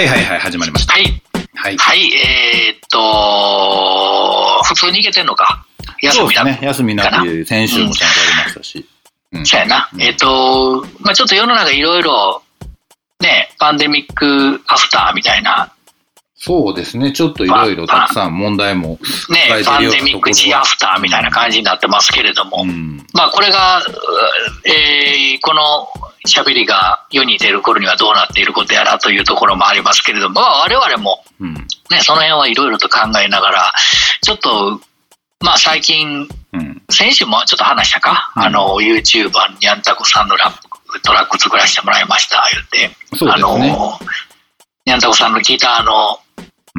はいはいはい、始まりました。はい。はい。はい、えー、っと、普通に行けてんのか？休みだ。ね。休みなく、先週もちゃんとありましたし。うんそうやな。うんえーっと、まあちょっと世の中いろいろ、ね、パンデミックアフターみたいな、そうですね。ちょっといろいろたくさん問題もね抱え、てパンデミックところはチアフターみたいな感じになってますけれども、うん。まあこれが、うえーこの喋りが世に出る頃にはどうなっていることやらというところもありますけれども、まあ我々もうん。ね、その辺はいろいろと考えながら、ちょっと、まあ最近、うん。先週もちょっと話したか、うんあの、YouTuber にゃんたこさんのラップ、トラック作らせてもらいました、言って。そうあですね。の、にゃんたこさんのギターのうん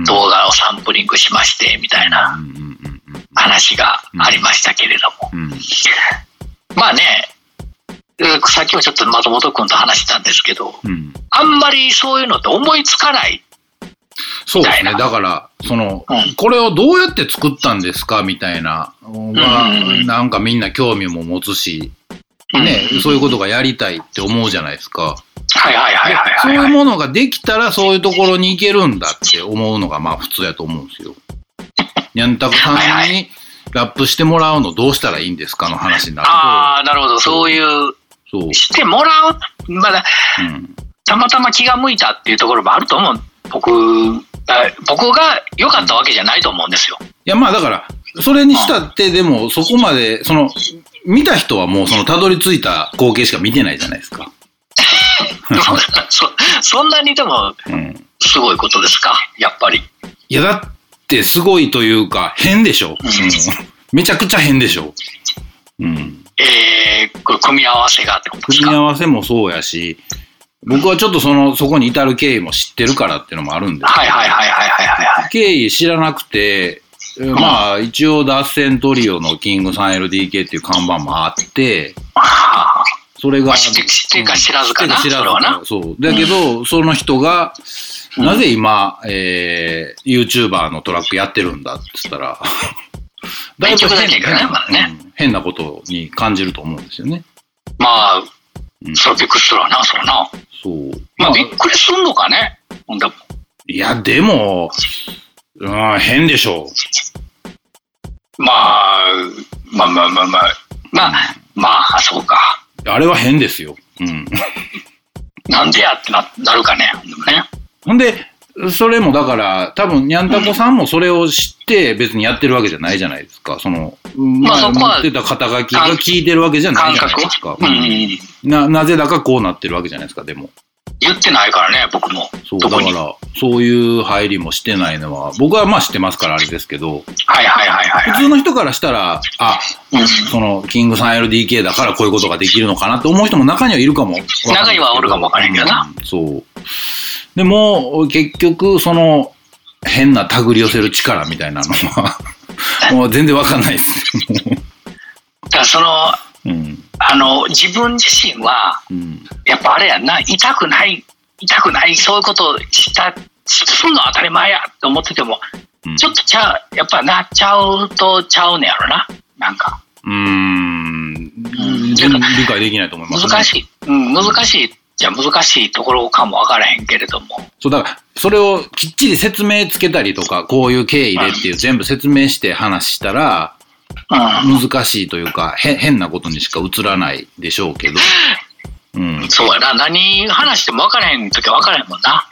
動画をサンプリングしまして、みたいな話がありましたけれども。まあね、うんさっきもちょっと松本君と話したんですけど、うん。あんまりそういうのって思いつかない。そうですね。だから、その、うん。これをどうやって作ったんですか？みたいな、がうん。なんかみんな興味も持つし、うんね、そういうことがやりたいって思うじゃないですか。はいはいはいはいそうはいいうものができたらそういうところに行けるんだって思うのがまあ普通やと思うんですよ。にゃんたくさはいはんにラップしてもらうのどうしたらいいんですかの話になるああ、なるほど。そういう、と、そう。してもらう、まだ、うん。たまたま気が向いたっていうところもあると思う。僕、あ僕が良かったわけじゃないと思うんですよ。いやまあだから、それにしたってでもそこまで、その、見た人はもうそのたどり着いた光景しか見てないじゃないですか。そ そんなにでもうん。すごいことですか？やっぱり。いやだってすごいというか変でしょ。うん。めちゃくちゃ変でしょ。うん。えー、これ組み合わせがってことですか？組み合わせもそうやし、僕はちょっとその、そこに至る経緯も知ってるからっていうのもあるんですけどはいはいはいはいはいはいはい。経緯知らなくて、えーまあ一応脱線トリオのキング 3LDK っていう看板もあって、あそれが。知ってか知らずかな知らずか。そう。だけど、その人が、うんなぜ今、えー、YouTuber のトラックやってるんだって言ったら、だいぶ変なことに感じると思うんですよね。まあうん、それびっくりするわな、それな。そう。まあびっくりすんのかね。ほんでもいや、でも、うん、変でしょまあ、まあまあまあまあ、まあ、まあ、そうか。う。あれは変ですよ。うん。なんでやってななるかね。ね。ほんで、それもだから、多分、にゃんたこさんもそれを知って別にやってるわけじゃないじゃないですか。その、まあ持ってた肩書きが聞いてるわけじゃない感じゃない覚ですか。うんうん。な、なぜだかこうなってるわけじゃないですか、でも。言ってないからね、僕も。そう、だから、そういう入りもしてないのは、僕はまあ知ってますからあれですけど、はいはいはいはいはい。普通の人からしたら、あ、うんその、キング 3LDK だからこういうことができるのかなって思う人も中にはいるかも。中にはおるかもわからんけどなうんそう。でも、結局、その、変な手繰り寄せる力みたいなのは、もう全然わかんないです。だからその、うん。あの、自分自身は、うん。やっぱあれやんな、痛くない、痛くない、そういうことした、すんの当たり前やって思ってても、うんちょっとちゃう、やっぱなっちゃうとちゃうねやろな。なんか、うーん。理解できないと思います、ね。難しい。うん、難しい。じゃ難しいところかもわからへんけれども。そう、だから、それをきっちり説明つけたりとか、こういう経緯でっていう全部説明して話したら、うん。難しいというか、へ変なことにしか映らないでしょうけど。うん。そうやな。何話しても分からへんときは分からへんもんな。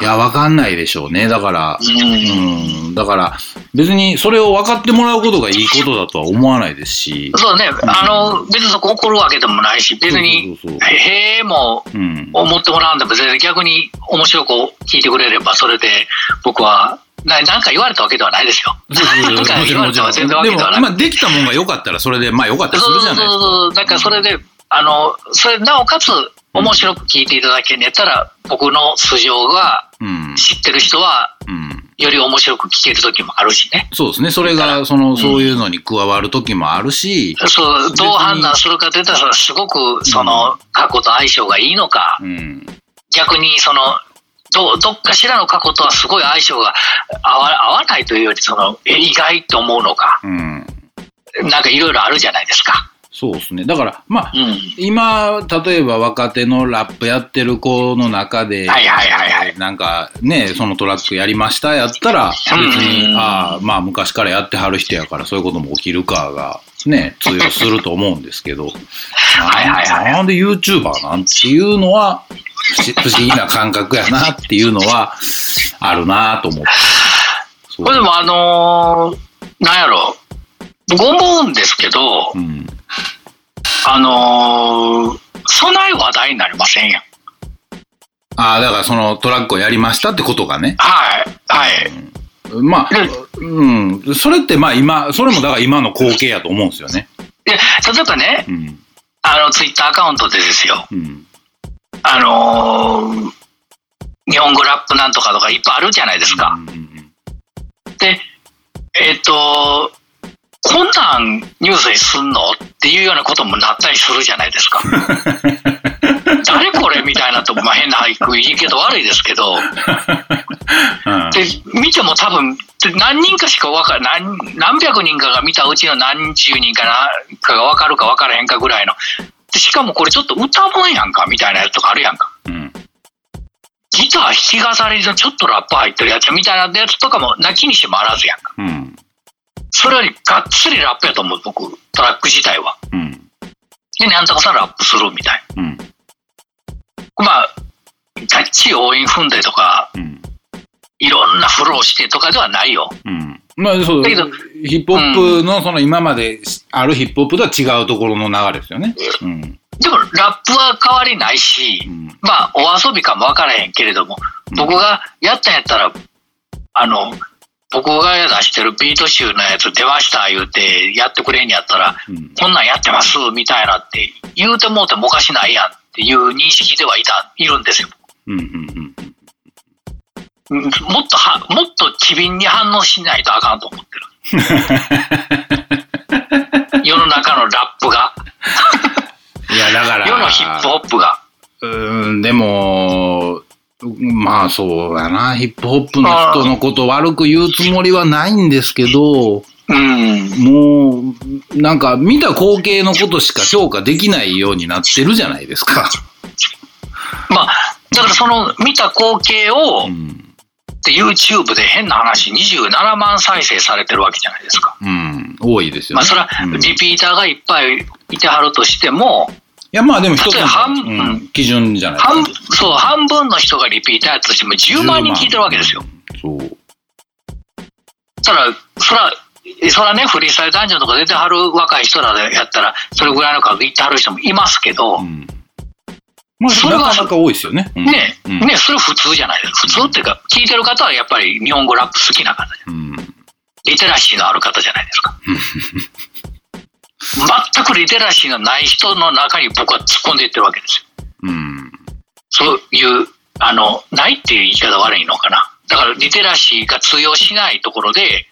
いや、わかんないでしょうね。だから、う。うんん。だから、別にそれを分かってもらうことがいいことだとは思わないですし。そうね。あの、別にそこ怒るわけでもないし、別に、へえもうん。思ってもらうんでも全然逆に面白く聞いてくれれば、それで僕は、ななんか言われたわけではないですよ。そうそうそうなんか言われたわ。けではなくでも、まあ、できたもんが良かったら、それで、まあ良かったりすそうそうるじゃないですか。そう。だからそれで、あの、それなおかつ面白く聞いていただけんやったら、僕の素性がうん。知ってる人は、うん。より面白く聞ける時もあるしね。そうですね。それが、その、そういうのに加わる時もあるし、そう、どう判断するかといったら、すごくその過去と相性がいいのか、うん。逆にその、どどっかしらの過去とはすごい相性が合わ合わないというより、その、え意外と思うのか、うん。なんかいろいろあるじゃないですか。そうですね。だから、まあ、うん。今、例えば若手のラップやってる子の中で、はいはいはいはいなんかね、そのトラックやりましたやったら、別に、うんああ、まあ昔からやってはる人やからそういうことも起きるかが、ね、通用すると思うんですけど、はいはいはいなんで YouTuber なんていうのは、不不思議な感覚やなっていうのは、あるなと思って。これでもあのーなんやろ、僕思うんですけどう、ん。あのーそない話題になりませんやん。ああ、だからそのトラックをやりましたってことがね。はい、はい。まあで、うん。それってまあ今、それもだから今の光景やと思うんですよね。で、例えばね、うん。あの、ツイッターアカウントでですよ、うん。あのー日本語ラップなんとかとかいっぱいあるじゃないですか。で、えっ、と、こんなんニュースにすんのっていうようなこともなったりするじゃないですか。誰これみたいなとこ、まあ、変な言い方悪いですけど、うんで、見ても多分、何人かしか分から何、何百人かが見たうちの何十人かなかが分かるか分からへんかぐらいの。でしかもこれちょっと歌もんやんかみたいなやつとかあるやんか。うんギター弾き語りのちょっとラップ入ってるやつみたいなやつとかも泣きにしもあらずやんか。うんそれよりがっつりラップやと思う、僕、トラック自体は。うんで、なんとかさんラップするみたいうんな。まあ、がっちり応援踏んでとか、うんいろんなフローしてとかではないよ。うんまあそうだけどヒップホップのその今まであるヒップホップとは違うところの流れですよね。うんでも、ラップは変わりないし、うんまあ、お遊びかもわからへんけれども、僕がやったんやったら、あの、僕が出してるビート集のやつ出ました言うてやってくれんやったら、うんこんなんやってますみたいなって言うてもうてもおかしないやんっていう認識ではいた、いるんですよ。うんうんうんもっとは、もっと機敏に反応しないとあかんと思ってる。世の中のラップが、いやだから世のヒップホップが。うーんでもまあそうやなヒップホップの人のこと悪く言うつもりはないんですけどうん。もうなんか見た光景のことしか評価できないようになってるじゃないですか。まあ、だからその見た光景を、うんで YouTube で変な話27万再生されてるわけじゃないですか。うん、多いですよね。まあそれはうんリピーターがいっぱいいてはるとしても、いや、まあでも一つの、半うん基準じゃないですか半そう半分の人がリピーターやとしても10万人聞いてるわけですよ。。10万そう。たら、そら、そらね、フリースタイルダンジョンとか出てはる若い人らでやったら、それぐらいの数いってはる人もいますけど、うん。まあ、それはなかなか多いですよね。うんね、うんね、それ普通じゃないですか。普通っていうか、聞いてる方はやっぱり日本語ラップ好きな方で、うん。リテラシーのある方じゃないですか。全くリテラシーのない人の中に僕は突っ込んでいってるわけですよ。うん。そういう、あの、ないっていう言い方悪いのかな。だからリテラシーが通用しないところで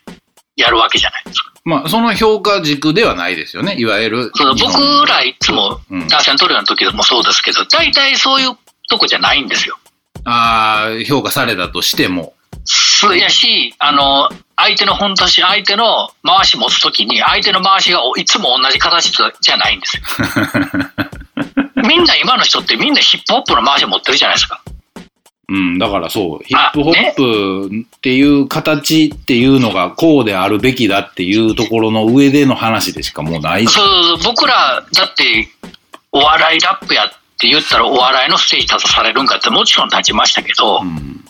やるわけじゃないですか。まあ、その評価軸ではないですよね。いわゆる。そ僕らいつもうん、打線取るような時でもそうですけど、大体そういうとこじゃないんですよ。ああ、評価されたとしても。そうやし、あの、相手の本とし、相手の回し持つときに、相手の回しがいつも同じ形じゃないんですよ。みんな今の人ってみんなヒップホップの回し持ってるじゃないですか。うん、だからそう、ヒあップホップっていう形っていうのがこうであるべきだっていうところの上での話でしかもうない。そうそうそう僕ら、だって、お笑いラップやって言ったらお笑いのステージ立たされるんかってもちろん立ちましたけど、うん。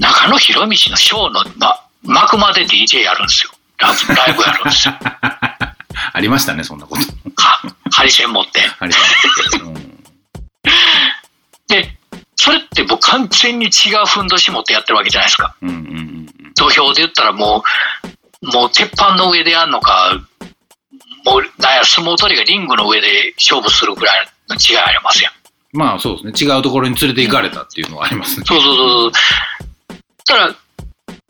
中野博道のショーの、ま、幕まで DJ やるんですよ。ライブやるんですよ。ありましたね、そんなこと。はハリセン持って。ありました。うんで、それって僕完全に違うふんどし持ってやってるわけじゃないですか。うんうんうん土俵で言ったらもう、もう鉄板の上でやるのか、もう、なんや、相撲取りがリングの上で勝負するぐらいの違いありますやん。まあそうですね。違うところに連れて行かれたっていうのはありますね。そうそうそうそう。ただ、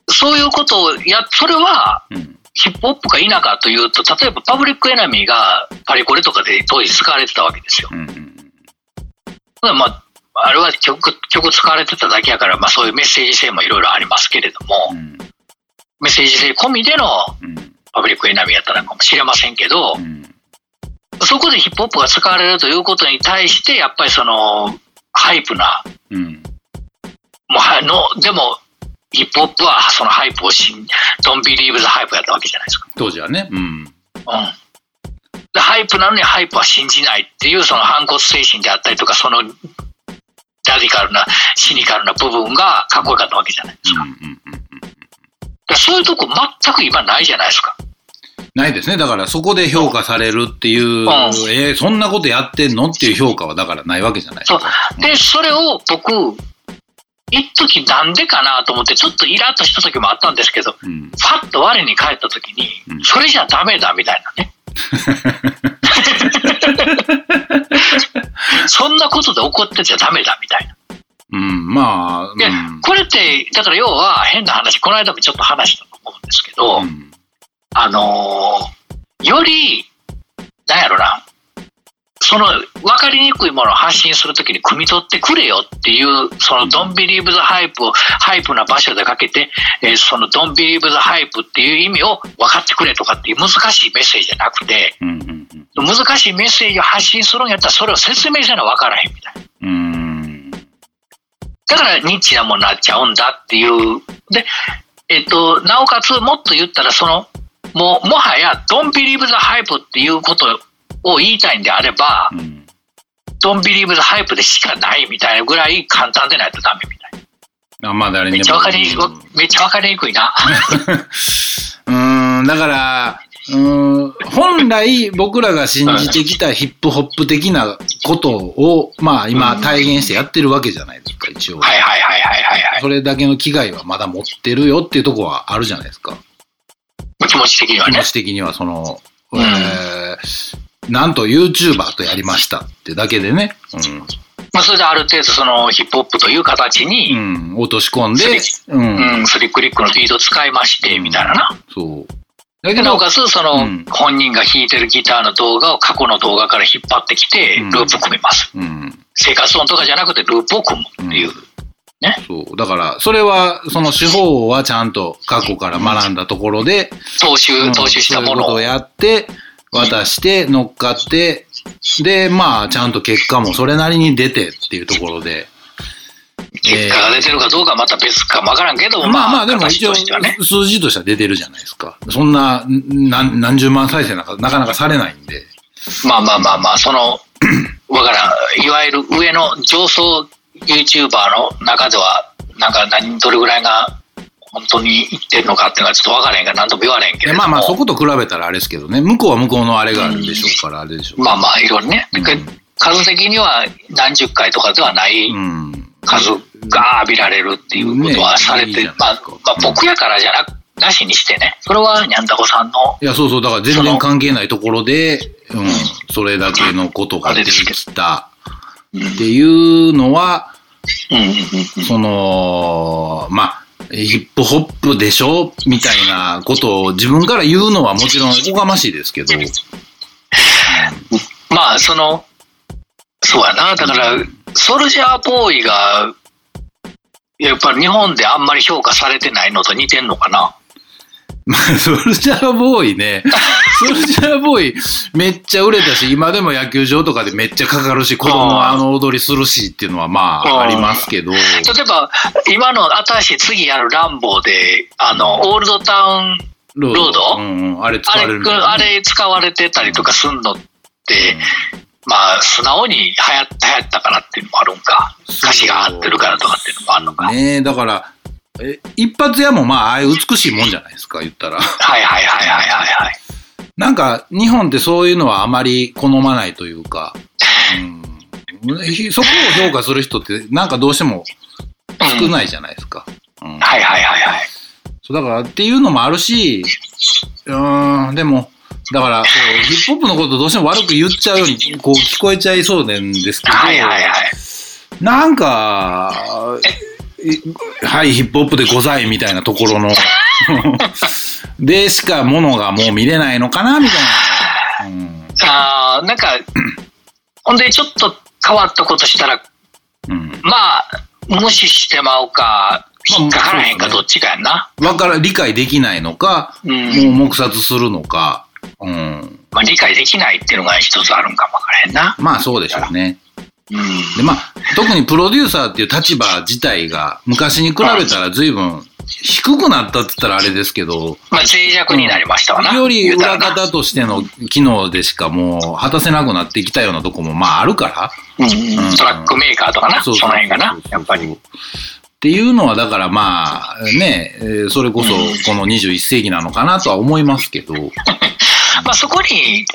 そういうことをや、それは、うん。ヒップホップか否かというと、例えばパブリックエナミーがパリコレとかで当時使われてたわけですよ。うんうんまあ、あれは曲、曲使われてただけやから、まあそういうメッセージ性もいろいろありますけれども、うんメッセージ性込みでのうん Public Enemy やったのかもしれませんけど、うんそこでヒップホップが使われるということに対して、やっぱりその、ハイプな、うん。もうはの、でも、ヒップホップはそのハイプを信、 Don't Believe the Hype やったわけじゃないですか。当時はね。うん。うん。でハイプなのにハイプは信じないっていうその反骨精神であったりとか、そのラディカルな、シニカルな部分がかっこよかったわけじゃないですか。うんうんうんうん。だからそういうとこ全く今ないじゃないですか。ないですね。だからそこで評価されるっていう、んえーそんなことやってんのっていう評価はだからないわけじゃないですそうか。。で、それを僕、一時なんでかなと思って、ちょっとイラッとした時もあったんですけど、うん。ファッと我に返った時にう、んそれじゃダメだみたいなね。そんなことで怒ってちゃダメだみたいな。うん、まあ、で、これって、だから要は変な話、この間もちょっと話したと思うんですけど、うん。あのーより、なんやろな、その分かりにくいものを発信するときに汲み取ってくれよっていう、その Don't Believe the Hype をハイプな場所でかけて、えーその Don't Believe the Hype っていう意味を分かってくれとかっていう難しいメッセージじゃなくて、うんうん難しいメッセージを発信するんやったらそれを説明せな分からへんみたいな。うん。うん。だからニッチなものになっちゃうんだっていう。で、えっと、なおかつもっと言ったら、その、もう、もはや、 Don't Believe the Hype っていうことを言いたいんであれば、うん。 Don't Believe the Hype でしかないみたいなぐらい簡単でないとダメみたいな。あまあ誰にでも。めっちゃわかりにくい、めっちゃわかりにくいな。うん、だから、うん、本来僕らが信じてきたヒップホップ的なことを、まあ今体現してやってるわけじゃないですか、一応。はいはいはいはいはいはい。それだけの危害はまだ持ってるよっていうところはあるじゃないですか。気持ち的にはね気持。ち的にはその、うんえーなんと YouTuber とやりましたってだけでね、まあ、それである程度そのヒップホップという形うに、ん、うん、落とし込んで、う、うん。ん、スリックリックのビートを使いまして、みたいなな。そう。だけで、などお、かつ、その、うん。本人が弾いてるギターの動画を過去の動画から引っ張ってきて、うん。ループ組みます。うん、生活音とかじゃなくて、ループを組むっていう。そう。だから、それは、その手法はちゃんと過去から学んだところで、踏襲、うん。踏襲したものをやって、渡して、乗っかって、で、まあ、ちゃんと結果もそれなりに出てっていうところで。結果が出てるかどうかはまた別かもわからんけど、まあまあ、でも一応。数字としては出てるじゃないですか。そんな、ん何何十万再生なんかなかなかされないんで。まあまあまあまあ、その、わからん。いわゆる上の上層 YouTuber の中では、なんか何、どれぐらいが本当に言ってるのかっていうのはちょっとわからへんから何とも言われへんけれども。まあまあ、そこと比べたらあれですけどね。向こうは向こうのあれがあるでしょうから、あれでしょう。まあまあ、いろいろね。うん数的には何十回とかではないうん。数が浴びられるっていうことはされて、まあ僕やからじゃなく、なしにしてね。それはにゃんたこさんの、いや、そうそう、だから全然関係ないところで、うん、それだけのことができたうん、うんっていうのは、うんうんその、まあ、ヒップホップでしょ？みたいなことを自分から言うのはもちろんおこがましいですけど、まあ、その、そうやな。だから、ソルジャーボーイが、やっぱり日本であんまり評価されてないのと似てんのかな。まあ、ソルジャーボーイね、ソルジャーボーイめっちゃ売れたし、今でも野球場とかでめっちゃかかるし、子供はあの踊りするしっていうのはまうんあありますけど、例えば、今の新しい次やるランボーで、あの、オールドタウン、ロロード？うんうん、あれ使あれ、われあれ使われてたりとかすんのって、まあ、素直に流行った、流行ったからっていうのもあるんか。歌詞が合ってるからとかっていうのもあるのか。ねえ、だから、え一発屋もまあ、ああいう美しいもんじゃないですか、言ったら。はいはいはいはいはいはい。なんか、日本ってそういうのはあまり好まないというか、うん、ひそこを評価する人って、なんかどうしても少ないじゃないですか。うんはいはいはいはい。そうだからっていうのもあるし、うーん、でも、だからヒップホップのことどうしても悪く言っちゃうようにこう聞こえちゃいそうなんですけど、はいはいはい。なんか、いはい、ヒップホップでございみたいなところの、でしかものがもう見れないのかなみたいな。うんあーなんか、ほんでちょっと変わったことしたら、うんまあ、無視してまうか、まあ引っかからへんかどっちかやんな。わから、理解できないのか、うん。もう黙殺するのか、うん。まあ、理解できないっていうのが一つあるんかもわからへんな。まあそうでしょうね。うん。でまあ、特にプロデューサーっていう立場自体が昔に比べたら随分低くなったって言ったらあれですけど、まあ、脆弱になりましたわな。より裏方としての機能でしかもう果たせな。くなってきたような。とこもまああるから、うん。うん。トラックメーカーとかな、その辺がな、やっぱり。っていうのはだからまあね、えーそれこそこの21世紀なのかなとは思いますけど、まあ、そこに、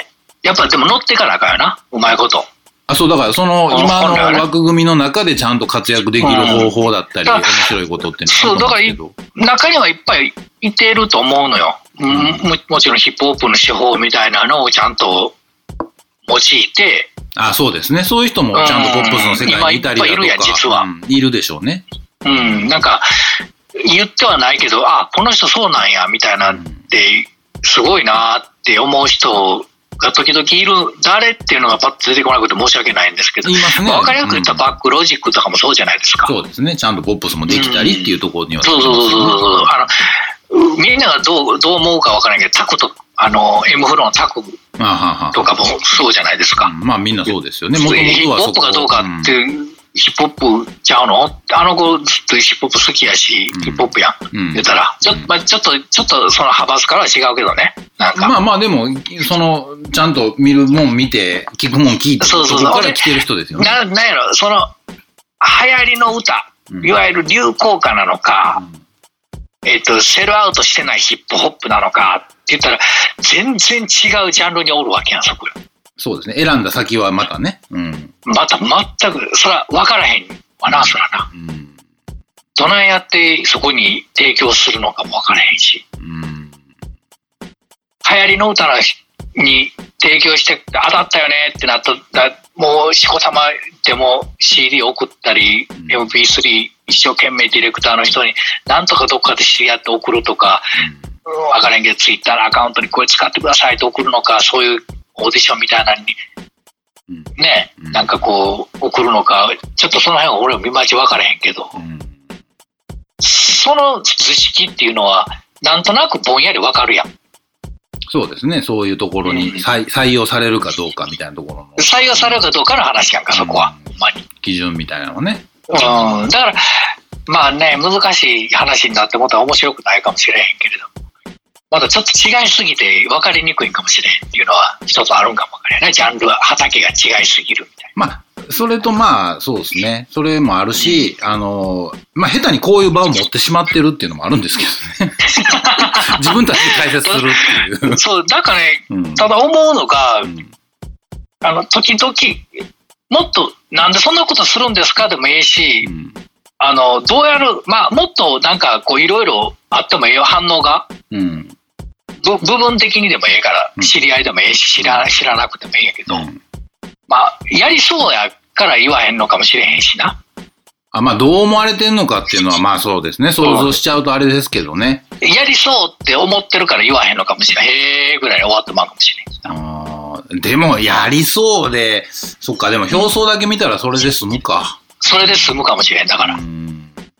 やっぱでも乗っていかなあかんよな、うまいこと。あ、そう、だからそのあ今の枠組みの中でちゃんと活躍できる方法だったり、うん面白いことっていうのはあると思うんですけど。中にはいっぱいいてると思うのよ。うん。ももちろんヒップホップの手法みたいなのをちゃんと用いて、あ、そうですね。そういう人もちゃんとポップスの世界にいたりだとか、いるやん実は。うん。いるでしょうね。うん、なんか、言ってはないけど、あ、この人そうなんや、みたいなんで、すごいなって思う人が時々いる、誰っていうのがパッと出てこなくて申し訳ないんですけど、ね。わかりやすく言ったバックロジックとかもそうじゃないですか。そうですね。ちゃんとポップスもできたりっていうところには、そうそうそうそうそう。あの、みんながどう、どう思うかわからないけど、タクと、あの、M フローのタクあははとかもそうじゃないですか。まあみんなそうですよね。もともとはそこかどうかっていう、ヒップホップちゃうの？あの子ずっとヒップホップ好きやし、うんヒップホップやん。うん言ったら、ちょ,、まあ、ちょっと、ちょっとその派閥からは違うけどね。なんか。まあまあでも、その、ちゃんと見るもん見て、聞くもん聞いて、そうそうそうこから来てる人ですよね。ななんやろ、その、流行りの歌、うんいわゆる流行歌なのか、えっ、と、セルアウトしてないヒップホップなのかって言ったら、全然違うジャンルにおるわけやん、そこ。そうですね。選んだ先はまたね。うん。また全く、そら分からへんわな、そらな。うん。どないやってそこに提供するのかも分からへんし。うん。流行りの歌に提供して当たったよねってなったらもうしこたまでも CD 送ったり、ん MP3 一生懸命ディレクターの人になんとかどっかで知り合って送るとか、うん、分からんけどツイッターのアカウントにこれ使ってくださいと送るのかそういうオーディションみたいなのにうん。ね、うんなんかこう送るのかちょっとその辺は俺も見まち分からへんけどうん。その図式っていうのはなんとなくぼんやり分かるやん。そうですね。そういうところに採採用されるかどうかみたいなところの採用されるかどうかの話やんか、そこは。ほんまに。基準みたいなのね。うん。だから、まあね、難しい話になってもったら面白くないかもしれへんけれど。まだちょっと違いすぎて分かりにくいんかもしれへんっていうのは一つあるんかもわからないね。ジャンルは、畑が違いすぎるみたいまあ、それとまあ、そうですね。それもあるし、あの、まあ、下手にこういう場を持ってしまってるっていうのもあるんですけどね。自分たちで解説するっていうな。。そう、だからね、うんただ思うのが、うんあの、時々、もっと、なんでそんなことするんですかでもいいし、うんあの、どうやる、まあ、もっとなんか、こう、いろいろあってもいいよ、反応が。うん。ぶ部分的にでもええからうん知り合いでもええし知ら知らなくてもええんやけど、うんまあやりそうやから言わへんのかもしれへんしなあまあ、どう思われてんのかっていうのは、まあそうですね。想像しちゃうとあれですけどね。やりそうって思ってるから言わへんのかもしれんへえぐらいで終わってまうかもしれんしなあーでも、やりそうで、そっか、でも表層だけ見たらそれで済むか。それで済むかもしれんだから、うん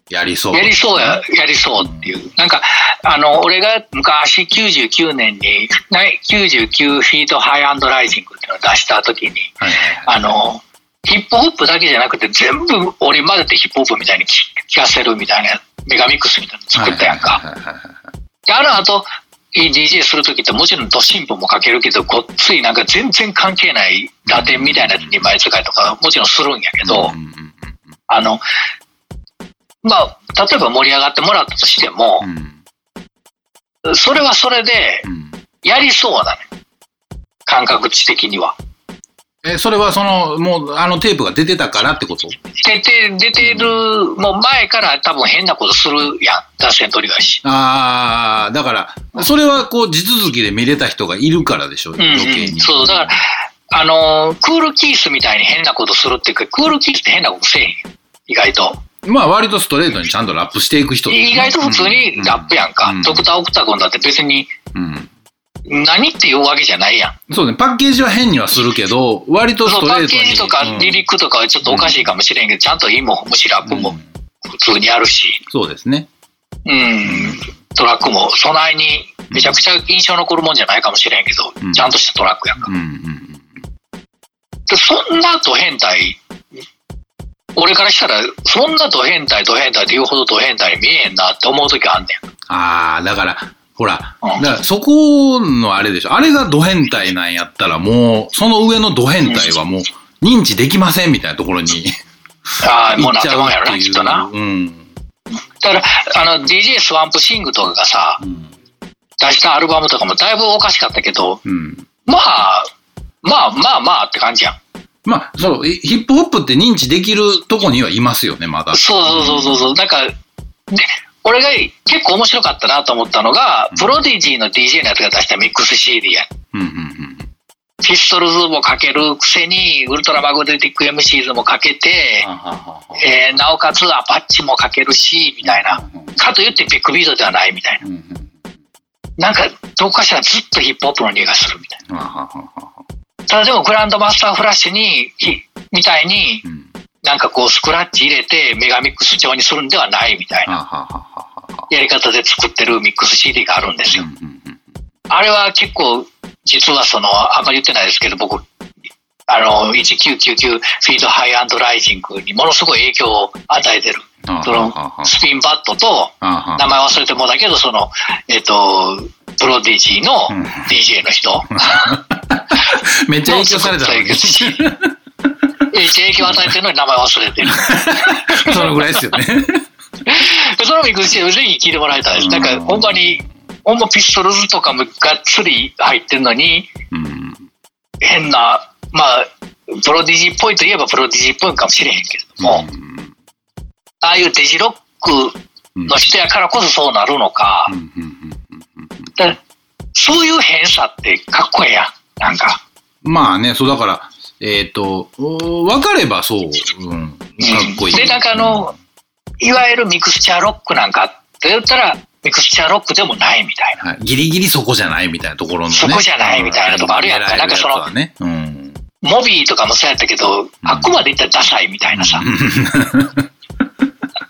やりそう。やりそうややりそうっていうなんかあの俺が昔99年にない99フィートハイアンドライジングっていうのを出した時にはいはいはい。あの、ヒップホップだけじゃなくて全部織り交ぜてヒップホップみたいに聴かせるみたいなメガミックスみたいなの作ったやんか。はいはいはいはいで、あの後、DJ するときってもちろんド進歩もかけるけど、ごっついなんか全然関係ないラテンみたいな2枚使いとかもちろんするんやけど、うんうんうんあの、まあ、例えば盛り上がってもらったとしてもう、んそれはそれでうんやりそうだね。感覚値的には。え、それはその、もう、あのテープが出てたからってこと？出て、出てる、もう前から多分変なことするやん。脱線取り返し。ああ、だから、それはこう、地続きで見れた人がいるからでしょ、うん余計に。そう、だから、あのークールキースみたいに変なことするっていうか、クールキースって変なことせえへんよ。意外と。まあ、割とストレートにちゃんとラップしていく人、意外と普通にラップやんか。うんドクター・オクタゴンだって別にうん。何っていうわけじゃないやん。そうね、パッケージは変にはするけど、割とスそうトレートに。パッケージとかックとかはちょっとおかしいかもしれんけど、ちゃんと意も虫ラップもうん普通にあるし、そうですね。うん、トラックも備えにめちゃくちゃ印象残るもんじゃないかもしれんけど、うんちゃんとしたトラックやんか。うんうんでそんなド変態、俺からしたら、そんなド変態、ド変態って言うほどド変態に見えへんなって思う時あんねん。ああ、だから、ほら、うんだからそこのあれでしょ。あれがド変態なんやったらもう、その上のド変態はもう認知できませんみたいなところにああ、もうなっ行っちゃうてまうんやろな。きっとな。うん。だから、あの、DJ スワンプシングとかがさ、うん。出したアルバムとかもだいぶおかしかったけど、うん。まあ、まあまあまあって感じやん。まあ、そう、ヒヒップホップって認知できるとこにはいますよね、まだ。そうそうそうそう。なんか、で、俺が結構面白かったなと思ったのが、プロディジーの DJ のやつが出したミックス CD や。うんうんピストルズもかけるくせに、ウルトラマグネティック MCs もかけてえーなおかつアパッチもかけるし、みたいな。かといってビッグビートではないみたいな。うんうんなんか、どこかしらずっとヒップホップの匂いがするみたいははははな。ただでもグランドマスターフラッシュに、ひみたいに、うんなんかこうスクラッチ入れてメガミックス調にするんではないみたいなやり方で作ってるミックス CD があるんですよ。あれは結構、実はその、あんまり言ってないですけど、僕、あの、1999フィードハイアンドライジングにものすごい影響を与えてる。はそのスピンバットと、名前忘れてもだけど、その、えっ、と、プロディジーのうん。DJ の人 めっちゃ影響された影響を与えてるのに名前忘れてる。そのぐらいですよね。そのミックス CD ぜひ聞いてもらいたいです。なんか、ほんまに、ほんまピストルズとかもがっつり入ってるのに、うん。変な、まあ、プロディジーっぽいといえばプロディジーっぽいかもしれへんけれども、ああいうデジロックうんの人やからこそそうなるのか、そういう変さってかっこええやん。なんか。まあね、そうだから、えっ、と、お分かればそう、うん、かっこいい。で、なんかあの、いわゆるミクスチャーロックなんかって言ったら、ミクスチャーロックでもないみたいな。はい、ギリギリそこじゃないみたいなところのね。そこじゃないみたいなとこあるやんかなんかそのね。うん。モビーとかもそうやったけど、あっこまでいったらダサいみたいなさ。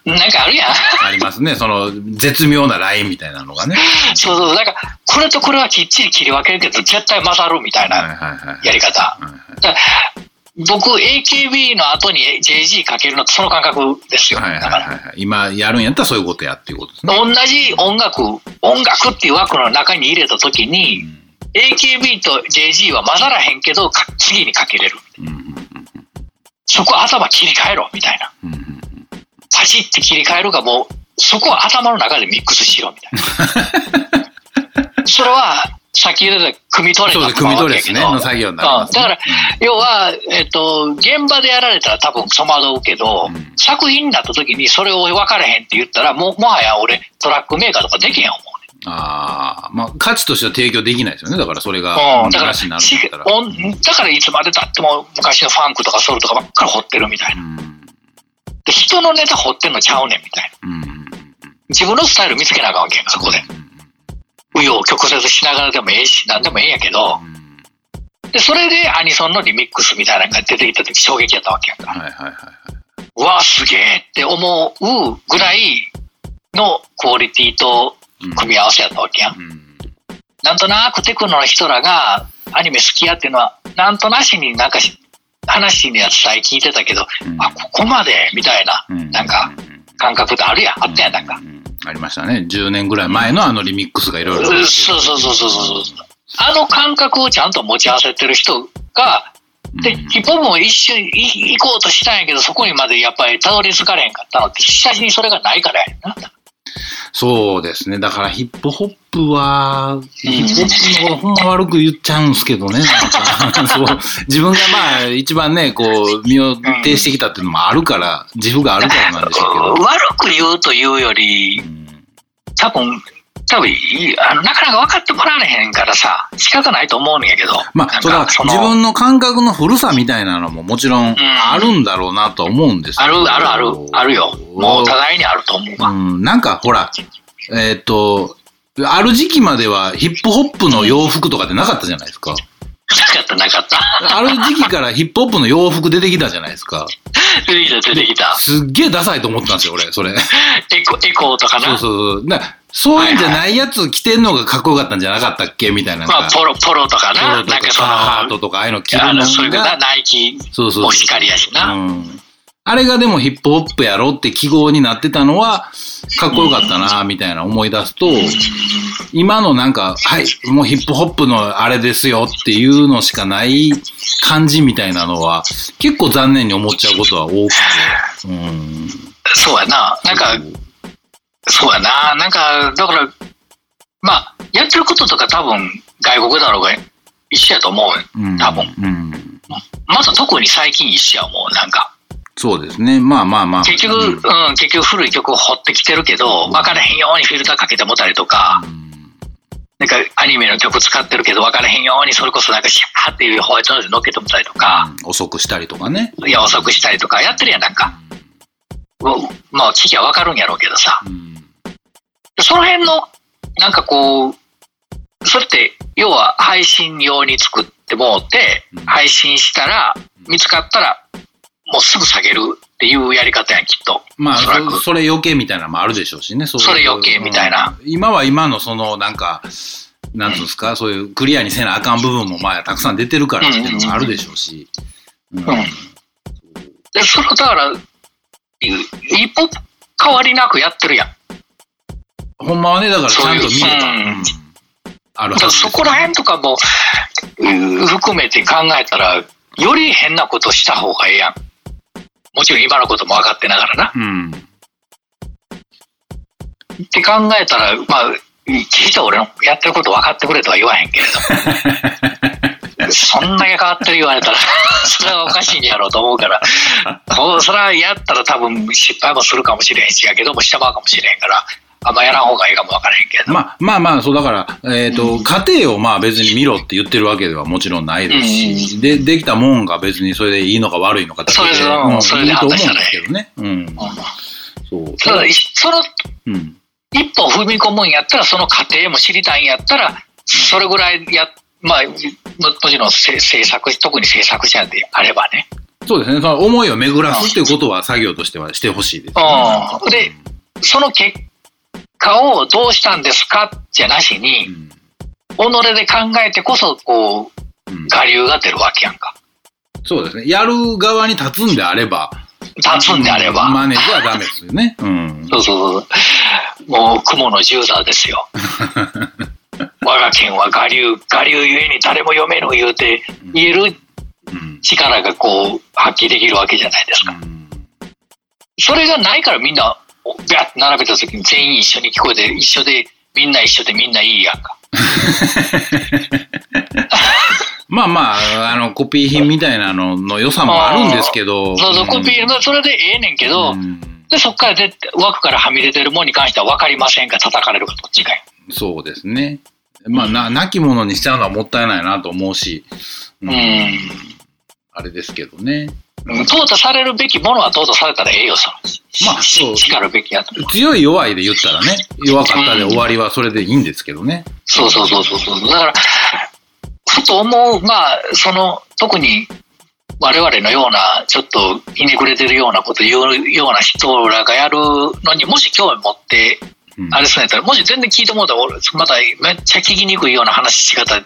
なんかあるやん。ありますね。その、絶妙なラインみたいなのがね。そうそう。なんか、これとこれはきっちり切り分けるけど、絶対混ざるみたいはいな。やり方。僕、AKB の後に JG かけるのってその感覚ですよ。だから。今やるんやったらそういうことやっていうことですね。同じ音楽、音楽っていう枠の中に入れたときに、AKB と JG は混ざらへんけど、か次にかけれる。うんうんそこは頭切り替えろ、みたいな。うんうんうんパチって切り替えるかもう、そこは頭の中でミックスしろ、みたいな。それは、さっき言った組み取れそうです、た組み取りですね。の作業になります、ね。うんだから、要は、えっと、現場でやられたら多分戸惑うけど、うん作品になった時にそれを分からへんって言ったら、もう、もはや俺、トラックメーカーとかできへん思うね。ああ、まあ、価値としては提供できないですよね。だからそれが、うん、だから、だからいつまでたっても昔のファンクとかソウルとかばっかり掘ってるみたいな。うんで、人のネタ掘ってんのちゃうねんみたいな。自分のスタイル見つけなあかんわけやそこで。紆余曲折しながらでもええし、なんでもええんやけど、で、それでアニソンのリミックスみたいなのが出てきた時衝撃やったわけやんか。はいはいはいはい。うわ、すげえって思うぐらいのクオリティと組み合わせやったわけやん。うんなんとなくテクノの人らがアニメ好きやっていうのは、なんとなしになんかし話には伝え聞いてたけど、うんあ、ここまでみたいな、うんなんか感覚ってあるやん、あったやん、なんか。ありましたね。10年ぐらい前のあのリミックスがいろいろ。うんそうそうそうそうそう。あの感覚をちゃんと持ち合わせてる人が、で、うんヒップホップも一瞬い行こうとしたんやけど、そこにまでやっぱりたどり着かれへんかったのって、下地にそれがないからやな。そうですね。だからヒップホップは、ヒップホップのことほんま悪く言っちゃうんですけどね。そう自分がまあ一番ね、こう、身を挺してきたっていうのもあるから、自負があるからなんでしょうけど。悪く言うというより、うん多分、多分いいあのなかなか分かってもらわれへんからさ、仕方ないと思うんやけど。なんまあ、それは自分の感覚の古さみたいなのももちろんあるんだろうなとは思うんですけあど。るあるある、あるよ。もう互いにあると思うわ。うん、なんかほら、えーっと、ある時期まではヒップホップの洋服とかってなかったじゃないですか。なかった、なかった。ある時期からヒップホップの洋服出てきたじゃないですか。出てきた、出てきた。すっげえダサいと思ったんですよ、俺、それ。エコ、エコーとかな。そうそうそう。だそういうんじゃないやつ着てんのがかっこよかったんじゃなかったっけみたいな。まあ、ポロ、ポロとかな。ポロとかなんかその、ハートとかああいうの着るのあの、そういうナイキそうそうそうもしかりやしな。うん。あれがでもヒップホップやろって記号になってたのは、かっこよかったな、みたいな思い出すと、今のなんか、はい、もうヒップホップのあれですよっていうのしかない感じみたいなのは、結構残念に思っちゃうことは多くて。うん。そうやな。なんか、そうやな。なんか、だから、まあ、やってることとか多分外国だろうが一緒やと思うよ。うん、多分。うん。また特に最近一緒やもう、なんか。そうですね。まあまあまあ。結局、うんうん、結局古い曲を掘ってきてるけど、分からへんようにフィルターかけてもたりとか、なんかアニメの曲使ってるけど分からへんようにそれこそなんかシャーっていうホワイトノイズ乗っけてもたりとか、うん遅くしたりとかね。いや遅くしたりとかやってるやん、なんか。うん。まあ、聞きゃ分かるんやろうけどさ。うん。その辺の、なんかこう、それって、要は配信用に作ってもうてうん、配信したら、見つかったら、もうすぐ下げるっていうやり方やん、きっと。まあおそそ、それ余計みたいなのもあるでしょうしね。そそれ余計みたいな。うん。今は今のその、なんか、なんつうんですか、そういうクリアにせなあかん部分もまあたくさん出てるからっていうのもあるでしょうし。うん。うん。で、それだから、一歩変わりなくやってるやん。ほんまはね、だからちゃんと見れた。そういううんあるはそこら辺とかも、うん含めて考えたら、より変なことした方がええやん。もちろん今のことも分かってながらな。うん。って考えたら、まあ、聞いて俺のやってること分かってくれとは言わへんけれども。そんだけ変わってる言われたら、それはおかしいんやろうと思うから、それはやったら多分失敗もするかもしれへんし、やけどもしたまうかもしれへんから、あんまやらん方がいいかも分からへんけど。まあまあまあ、そうだから、えっ、と、家庭をまあ別に見ろって言ってるわけではもちろんないですし、で、できたもんが別にそれでいいのか悪いのかだけで、それでうんそれでいいと思うんですけどね。うん。うんそう。ただ、そのうん。一歩踏み込むんやったら、その過程も知りたいんやったら、それぐらいや、まあ、ももちろんせ制作、特に制作者であればね。そうですね。その思いを巡らすっていうことは作業としてはしてほしいです、ね。うんでその結果をどうしたんですか？じゃなしうに、ん。己で考えてこそ、こう、うん我流が出るわけやんか。そうですね。やる側に立つんであれば、立つんであれば。真似じゃダメですよね。うん。そうそうそう。もう雲の十座ですよ。我が県は我流、我流ゆえに誰も読めぬ言うて、言えるうん。力がこう、発揮できるわけじゃないですか。うんそれがないからみんな、ガッと並べた時に全員一緒に聞こえて、一緒で、みんな一緒でみんないいやんか。まあまあ、あの、コピー品みたいなのの良さもあるんですけど。そうそう、コピー、まあそれでええねんけど、うんで、そこから出て、枠からはみ出てるもんに関しては分かりませんか、叩かれるか、どっちかや。そうですね。まあ、な、亡き者にしちゃうのはもったいないなと思うし。ううんあれですけどね。うん淘汰されるべきものは淘汰されたらええよ、その。まあそうしかるべきや。強い弱いで言ったらね、弱かったで終わりはそれでいいんですけどね。そうそうそうそうそう。だから、ふと思う、まあ、その、特に、我々のような、ちょっとひねくれてるようなこと言うような人らがやるのにもし興味持って、うんあれすんやったら、もし全然聞いてもうたら、俺、まためっちゃ聞きにくいような話し方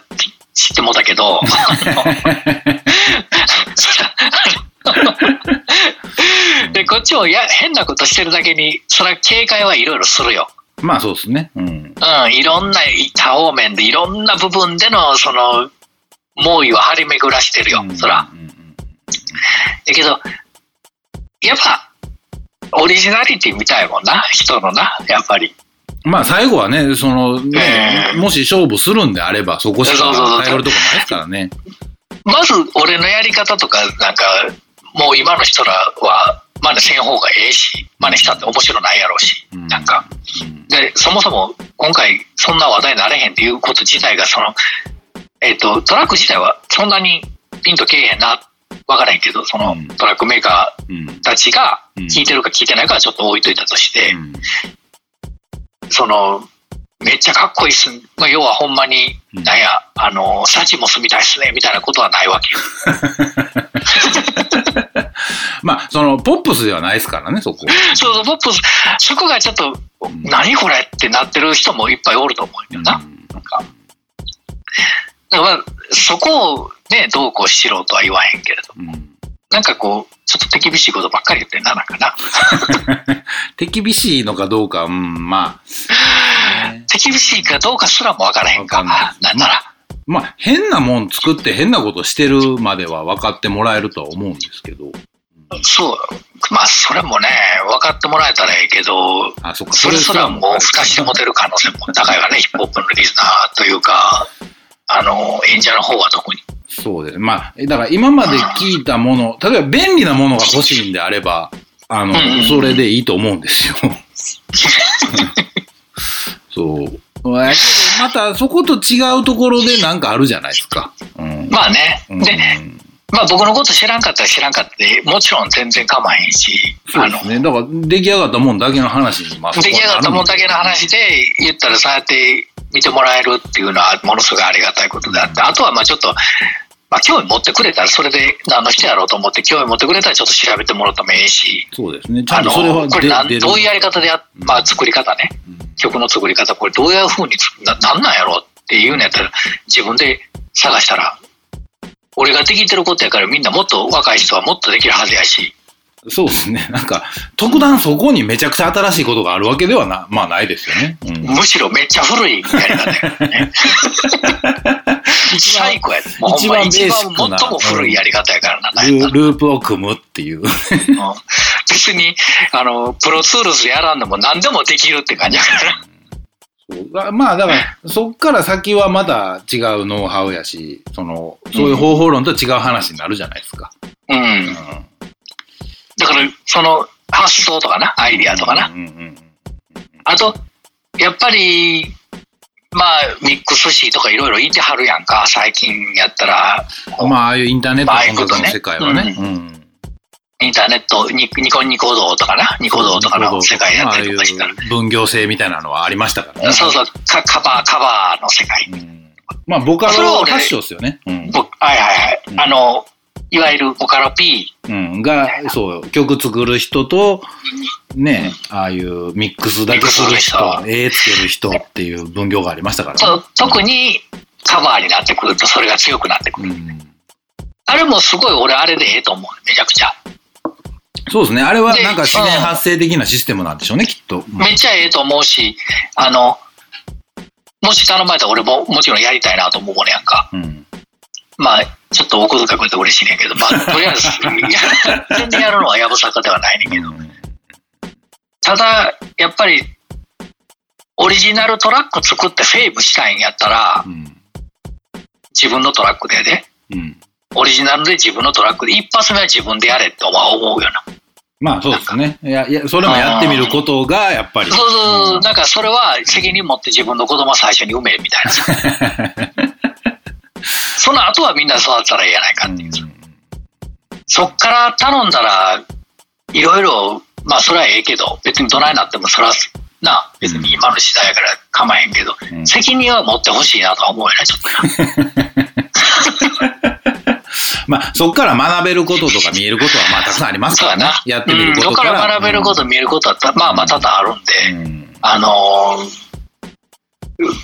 知ってもうたけど、で、こっちもや変なことしてるだけに、それは警戒はいろいろするよ。まあそうですね。うん。うん、いろんな多方面でいろんな部分でのその猛威を張り巡らしてるよ、そら。だけど、やっぱ、オリジナリティみたいもんな、人のな、やっぱり。まあ最後はね、そのね、ええもし勝負するんであれば、そこしか頼るとこないですからね。まず、俺のやり方とか、なんか、もう今の人らは、真似せん方がええし、真似したって面白ないやろうし、うんなんか。うんで、そもそも今回そんな話題になれへんっていうこと自体が、その、えっ、と、トラック自体はそんなにピンとけえへんな、わからへんけど、そのうんトラックメーカうんーたちがうん聞いてるか聞いてないかはちょっと置いといたとして、うんその、めっちゃかっこいいっす。まあ、要はほんまに、うんなんや、あの、サチモスみたいっすね、みたいなことはないわけよ。まあ、その、ポップスではないですからね、そこ。そうそう、ポップス、そこがちょっと、何これってなってる人もいっぱいおると思うよな。なんか。だから、そこをね、どうこうしろとは言わへんけれど、うんなんかこう、ちょっと手厳しいことばっかり言ってんな、なんかな。手厳しいのかどうか、うん、まあ、ね 手厳しいかどうかすらもわからへんか。わかんなんなら。まあ、変なもん作って変なことしてるまでは分かってもらえるとは思うんですけど。そう。まあ、それもね、分かってもらえたらええけど、あ、そっか、それすらもう蓋して持てる可能性も高いわね、ヒップホップのリスナーというか、あの、演者の方は特に。そうです。まあ、だから今まで聞いたもの、例えば便利なものが欲しいんであれば、あのうんうん、それでいいと思うんですよ。そう。またそこと違うところでなんかあるじゃないですか。うん。まあね。うんで、まあ僕のこと知らんかったら知らんかったで、もちろん全然構わへんし、あのそうです、ね。だから出来上がったもんだけの話に、まあ、出来上がったもんだけの話で言ったらそうやって見てもらえるっていうのはものすごいありがたいことであって、あとはまあちょっと、まあ興味持ってくれたらそれで何の人やろうと思って興味持ってくれたらちょっと調べてもらってもええし、そうですね。ちゃあの、んとそれはこれなん出どういうやり方でや、まあ作り方ね、うん。曲の作り方、これどういう風につな、なんなんやろうっていうのやったら自分で探したら、俺ができてることやからみんなもっと若い人はもっとできるはずやし、そうですね。なんか、特段そこにめちゃくちゃ新しいことがあるわけではな、まあないですよね。うんむしろめっちゃ古いやり方やね。最高や。もうほんま一一番ベーシックな番最も古いやり方やからな。ループを組むっていう。別に、あの、プロツールスやらんでも何でもできるって感じやからな。まあだから、そっから先はまた違うノウハウやし、その、そういう方法論と違う話になるじゃないですか。う。うんん。だから、その発想とかな、アイディアとかな。あと、やっぱり、まあ、ミックスシーとかいろいろいてはるやんか、最近やったら、うん。まあ、ああいうインターネットの世界はね。うん。インターネット、ニニコニコ動とかな、ニコ動とかの世界やったりとかしたら、まあああいう分業制みたいなのはありましたからね。そうそう、カカバー、カバーの世界。うんまあ、ボカロ発祥ですよね。うん。ぼはいはいはい。うんあの、いわゆるボカロ P、うん、が、そう、曲作る人と、ね、ああいうミックスだけする人絵つける人っていう分業がありましたからね。そう特にカバーになってくるとそれが強くなってくる。うんあれもすごい俺あれでええと思う。めちゃくちゃ。そうですね。あれはでなんか自然発生的なシステムなんでしょうね、きっと。うんめっちゃええと思うし、あの、もし頼まれたら俺ももちろんやりたいなと思うねやんか。うん。まあ、ちょっとお小遣いくれて嬉しいねんけど、まあ、とりあえず、全然やるのはやぶさかではないねんけど。ただ、やっぱり、オリジナルトラック作ってフェイブしたいんやったらう、ん。自分のトラックでね、うん。オリジナルで自分のトラックで、一発目は自分でやれっては思うよな。まあそうですね。いや、いや、それもやってみることが、やっぱり。そうそうそう、んだからそれは責任持って自分の子供を最初に産めみたいなさ。その後はみんな育ったらええやないかっていう。そっから頼んだら、いろいろ、まあそれはええけど、別にどないなってもそれは、な、別に今の時代やから構えへんけど、うん。責任は持ってほしいなとは思うよね、ちょっと。な。まあ、そっから学べることとか見えることは、まあ、たくさんありますからね。やってみることうん、そこから学べること、見えることはた、まあまあ多々あるんで、うん。あのー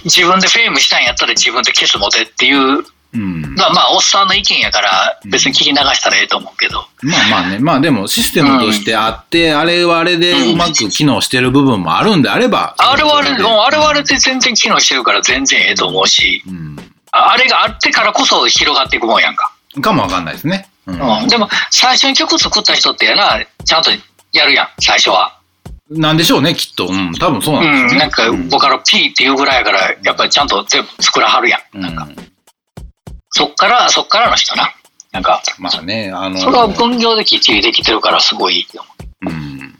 自分でフェイムしたんやったら自分でケス持てっていううん。まあまあ、おっさんの意見やから、別に聞き流したらええと思うけど、まあまあね、まあでもシステムとしてあって、あれはあれでうまく機能してる部分もあるんであれば。あれはあれ、そでもうあれはあれで全然機能してるから全然ええと思うし、うん。ああれがあってからこそ広がっていくもんやんか。かもわかんないですね。うんうん。でも、最初に曲作った人ってやな、ちゃんとやるやん、最初は。なんでしょうね、きっと。うん、多分そううなんですよね。ん。なんか、ボカロ P っていうぐらいやから、やっぱりちゃんと全部作らはるやん。うん、なんか、そっから、そっからの人な。なんか、まあね、あの。それは分業できっちりできてるからすごいう。うん。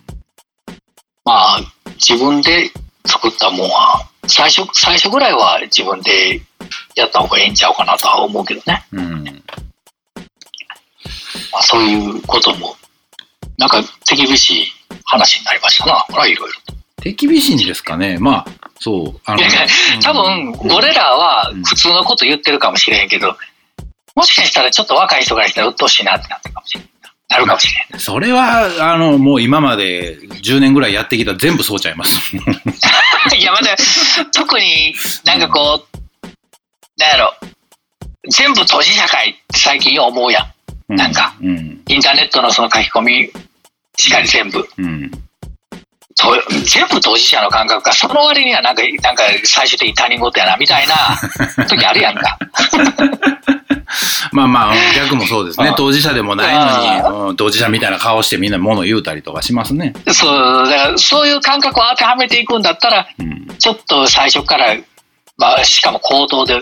まあ、自分で作ったもんは、最初、最初ぐらいは自分でやった方がええんちゃうかなとは思うけどね。うん。まあ、そういうことも、なんか手厳しい話になりましたな。ほら、いろいろ。手厳しいんですかね。まあ、そう。あの多分、俺らは普通のこと言ってるかもしれへんけど、もしかしたらちょっと若い人からしたら鬱陶しいなってなってるかもしれない。なるかもしれん。それは、あの、もう今まで10年ぐらいやってきた全部そうちゃいます。いや、まだ、特になんかこう、なんやろ、全部当事社会って最近思うやん。なんか、うん。インターネットのその書き込みしかり全部。うん。と全部当事者の感覚が、その割にはなんか、なんか最終的に他人事やな、みたいな 時あるやんか。まあまあ、逆もそうですねあ。当事者でもないあのに、うん当事者みたいな顔してみんな物言うたりとかしますね。そう、だからそういう感覚を当てはめていくんだったら、うん。ちょっと最初から、まあ、しかも口頭で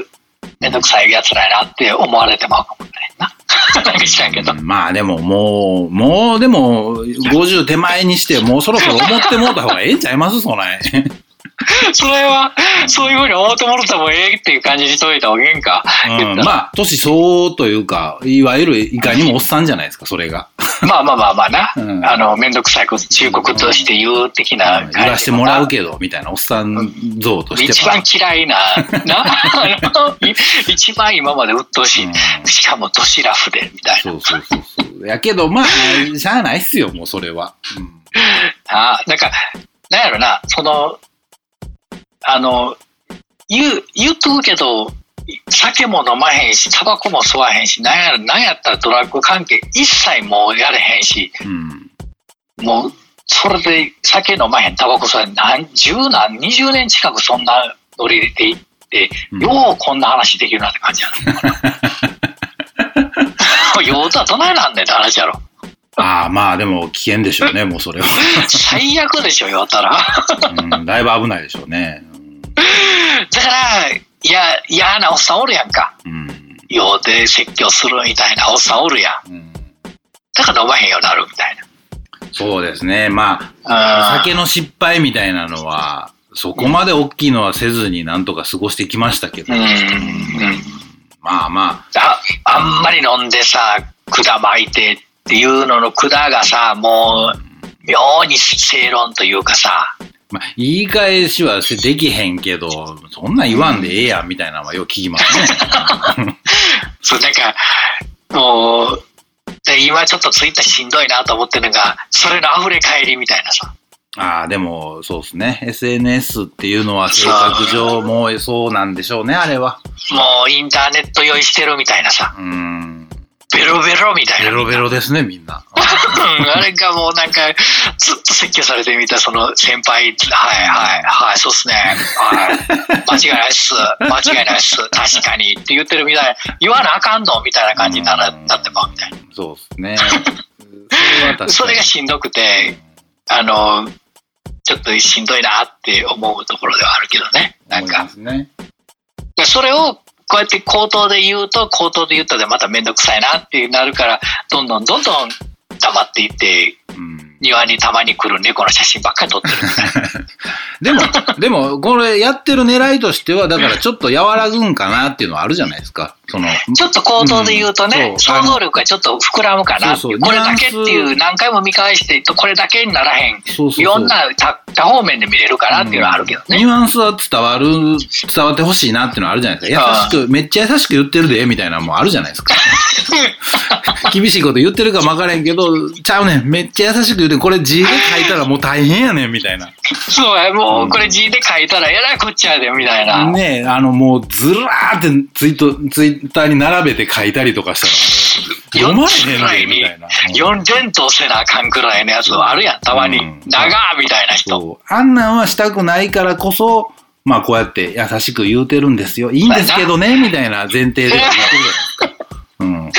面倒くさいやつらやなって思われてまうかもね。まあでももう、もうでも、50手前にして、もうそろそろ思ってもうた方がええんちゃいますそない。それは、そういうふうに思ってもらったらもうええっていう感じにしといた方がええんか。うん、まあ、年相応というか、いわゆるいかにもおっさんじゃないですか、それが。まあまあまあまあな。うんあの、めんどくさいこと、忠告として言う的な感じ言わしてもらうけど、みたいなおっさん像としては。一番嫌いな、な、一番今まで鬱陶しい。うんしかもドシラフで、みたいな。そうそうそうそう。やけど、まあ、しゃあないっすよ、もうそれは。うんあなんか、なんやろな、その、あの、言う、言っとくけど、酒も飲まへんし、タバコも吸わへんし、なんやなんやったらドラッグ関係一切もうやれへんし、うん。もう、それで酒飲まへん、タバコ吸わへん、何、十何、二十年近くそんなノリでいって、うんようこんな話できるなって感じやな。ようとはどないなんねんって話やろ。ああ、まあでも危険でしょうね、もうそれは。最悪でしょ、よったら。うん、だいぶ危ないでしょうね。だから、いや、嫌なおっさんおるやんか。うん。用で説教するみたいなおっさんおるやん。うんだから飲まへんようになるみたいそうですね。まあ、な。酒の失敗みたいなのは、そこまで大きいのはせずになんとか過ごしてきましたけど。うん。うん。まあまあ、あんまり飲んでさ、管巻いてっていうのの管がさ、もう、妙に正論というかさ、あ、まあ、言い返しはできへんけど、そんなん言わんでええやんみたいなのはよく聞きますね。そう、なんか、もう、で今ちょっとツイッターしんどいなと思ってるのが、それの溢れ返りみたいなさ。ああ、でも、そうですね。SNS っていうのは性格上もうそうなんでしょうね、あれは。もうインターネット酔いしてるみたいなさ、うん。ベロベロみたいな。ベロベロですね、みんな。うんあれがもうなんか、ずっと説教されてみたその先輩、はいはい、はい、そうっすね。はい。間違いないっす。間違いないっす。確かに。って言ってるみたいな。言わなあかんのみたいな感じにならなってまうみたいな。そうですね。それがしんどくて、あの、ちょっとしんどいなって思うところではあるけどね。なんかね。でそれをこうやって口頭で言うと、口頭で言ったでまためんどくさいなってなるから、どんどんどんどん黙っていって、うん。庭にたまに来る猫の写真ばっかり撮ってるみたいな。でも、でも、これやってる狙いとしては、だからちょっと和らぐんかなっていうのはあるじゃないですか。その、ちょっと口頭で言うとね、うん想像力がちょっと膨らむかなそうそうこれだけっていう何回も見返してこれだけにならへん。そうそうそういろんな多多方面で見れるかなっていうのはあるけどね。ニュアンスは伝わる、伝わってほしいなっていうのはあるじゃないですか。優しく、めっちゃ優しく言ってるで、みたいなのもあるじゃないですか。厳しいこと言ってるかもわからへんけど、ちゃうねん。めっちゃ優しく言って、これ字で書いたらもう大変やねん、みたいな。そうや、もうこれ字で書いたらえらいこっちゃで、みたいな。ねえ、あのもうずらーってツイート、ツイッターに並べて書いたりとかしたら読まれへんで、みたいな。4連投せなあかんくらいのやつあるやん、たまにうん。長ーみたいな人。あんなんはしたくないからこそ、まあこうやって優しく言うてるんですよ。いいんですけどね、みたいな前提では言ってるじゃないですか。うん。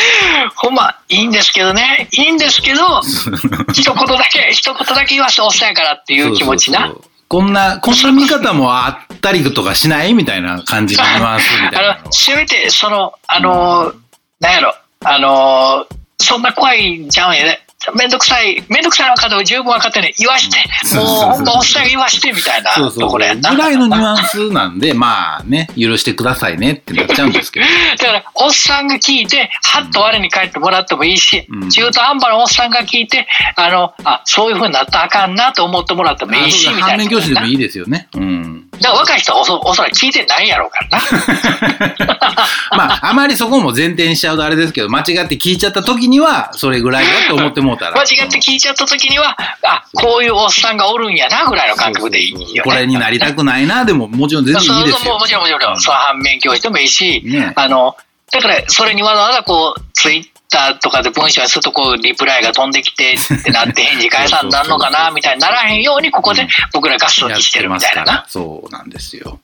ほんま、いいんですけどね。いいんですけど、一言だけ、一言だけ言わせておっさんやからっていう気持ちな。こんな、こんな見方もあったりとかしないみたいな感じのニュアンスみたいなのあの、せめて、その、あの、なんやろ、あの、そんな怖いんちゃうんやね。めんどくさい、めんどくさいの方を十分分かってね、言わして、もう、ほんまおっさんが言わしてみたいなところやんな。ぐらいのニュアンスなんで、まあね、許してくださいねってなっちゃうんですけど。だから、おっさんが聞いて、はっと我に返ってもらってもいいし、うん中途半端なおっさんが聞いて、あの、あ、そういう風になったらあかんなと思ってもらってもいいし、みたいな。反面教師でもいいですよね。うん。だから若い人はおそおそらく聞いてないやろうからな。まあ、あまりそこも前提にしちゃうとあれですけど、間違って聞いちゃった時には、それぐらいだと思ってもうたら。間違って聞いちゃった時には、あ、こういうおっさんがおるんやな、ぐらいの感覚でいいよね。これになりたくないな、でももちろん全然いいですよ。もちろんもちろん、そう反面教師でもいいし、ねあの、だからそれにわざわざこう、ツイッターとかで文章にするとこう、リプライが飛んできてってなって返事返さんなんのかな、みたいにならへんように、ここで僕らガス抜きしてるみたいなな。そうなんですよ。